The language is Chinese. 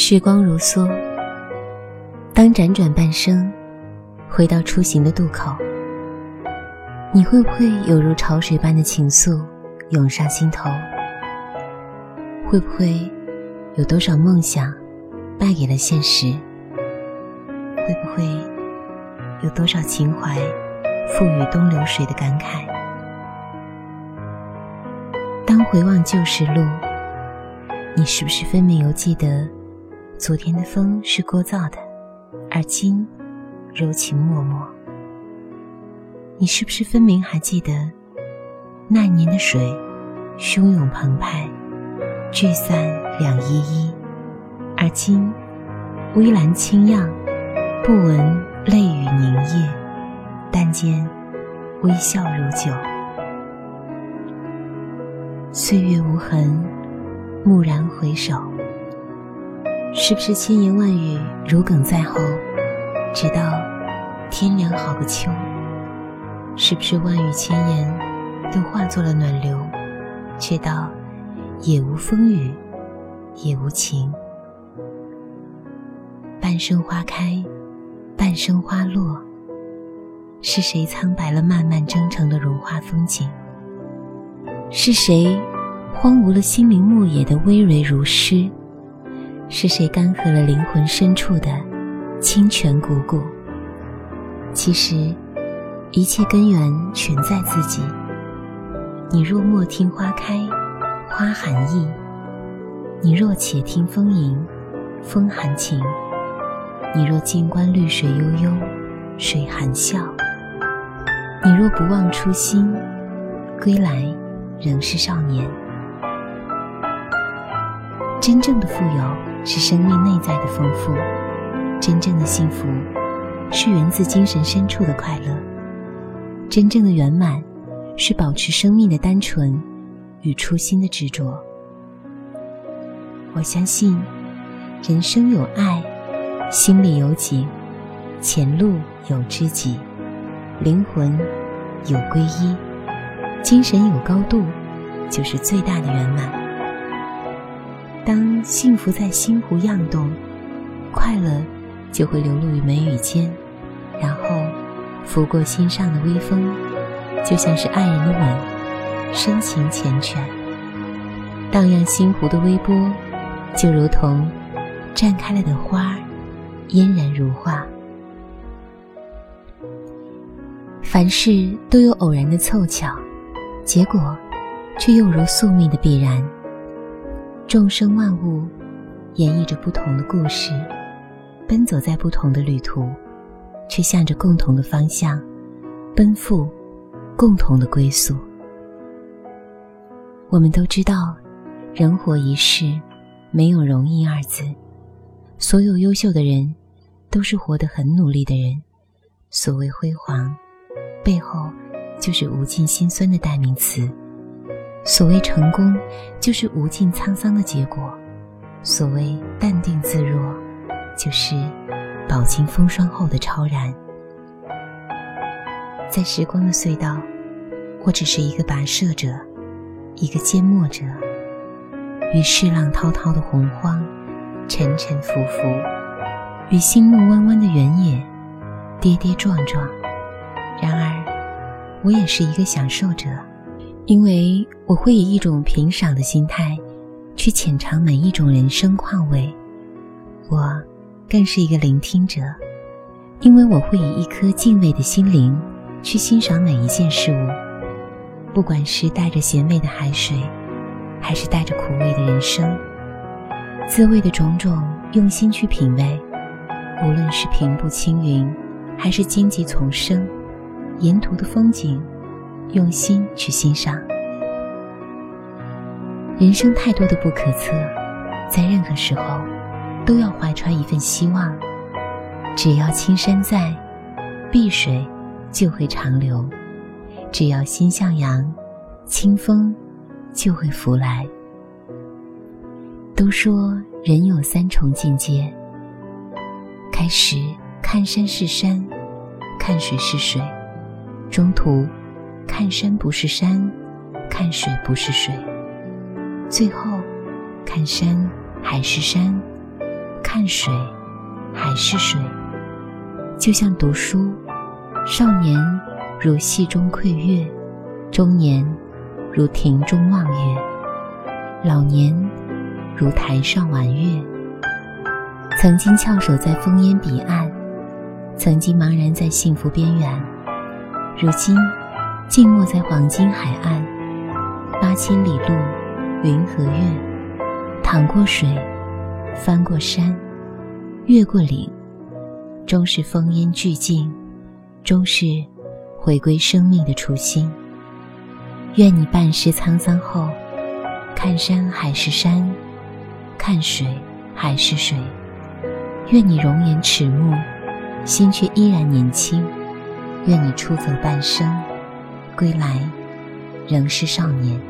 时光如梭，当辗转半生，回到出行的渡口，你会不会有如潮水般的情愫涌上心头？会不会有多少梦想败给了现实？会不会有多少情怀付与东流水的感慨？当回望旧时路，你是不是分明犹记得？昨天的风是聒噪的，而今柔情脉脉。你是不是分明还记得那年的水汹涌澎湃，聚散两依依，而今微澜轻漾，不闻泪雨凝噎，但见微笑如酒。岁月无痕，蓦然回首。是不是千言万语如鲠在喉，直到天凉好个秋？是不是万语千言都化作了暖流，却道也无风雨也无晴？半生花开，半生花落，是谁苍白了漫漫征程的荣华风景？是谁荒芜了心灵牧野的葳蕤如诗？是谁干涸了灵魂深处的清泉汩汩？其实，一切根源全在自己。你若莫听花开，花含意；你若且听风吟，风含情；你若静观绿水悠悠，水含笑；你若不忘初心，归来仍是少年。真正的富有。是生命内在的丰富，真正的幸福是源自精神深处的快乐，真正的圆满是保持生命的单纯与初心的执着。我相信，人生有爱，心里有景，前路有知己，灵魂有皈依，精神有高度，就是最大的圆满。当幸福在心湖漾动，快乐就会流露于眉宇间，然后拂过心上的微风，就像是爱人的吻，深情缱绻。荡漾心湖的微波，就如同绽开了的花，嫣然如画。凡事都有偶然的凑巧，结果却又如宿命的必然。众生万物演绎着不同的故事，奔走在不同的旅途，却向着共同的方向奔赴，共同的归宿。我们都知道，人活一世，没有容易二字。所有优秀的人，都是活得很努力的人。所谓辉煌，背后就是无尽辛酸的代名词。所谓成功，就是无尽沧桑的结果；所谓淡定自若，就是饱经风霜后的超然。在时光的隧道，我只是一个跋涉者，一个缄默者，与世浪滔滔的洪荒沉沉浮浮，与星目弯弯的原野跌跌撞撞。然而，我也是一个享受者。因为我会以一种平赏的心态，去浅尝每一种人生况味；我更是一个聆听者，因为我会以一颗敬畏的心灵去欣赏每一件事物，不管是带着咸味的海水，还是带着苦味的人生，滋味的种种，用心去品味。无论是平步青云，还是荆棘丛生，沿途的风景。用心去欣赏，人生太多的不可测，在任何时候，都要怀揣一份希望。只要青山在，碧水就会长流；只要心向阳，清风就会拂来。都说人有三重境界：开始看山是山，看水是水，中途。看山不是山，看水不是水，最后看山还是山，看水还是水。就像读书，少年如戏中窥月，中年如庭中望月，老年如台上玩月。曾经翘首在烽烟彼岸，曾经茫然在幸福边缘，如今静默在黄金海岸。八千里路，云和月，淌过水，翻过山，越过岭。终是风烟俱尽，终是回归生命的初心。愿你半世沧桑后，看山还是山，看水还是水。愿你容颜迟暮，心却依然年轻。愿你出走半生，归来仍是少年。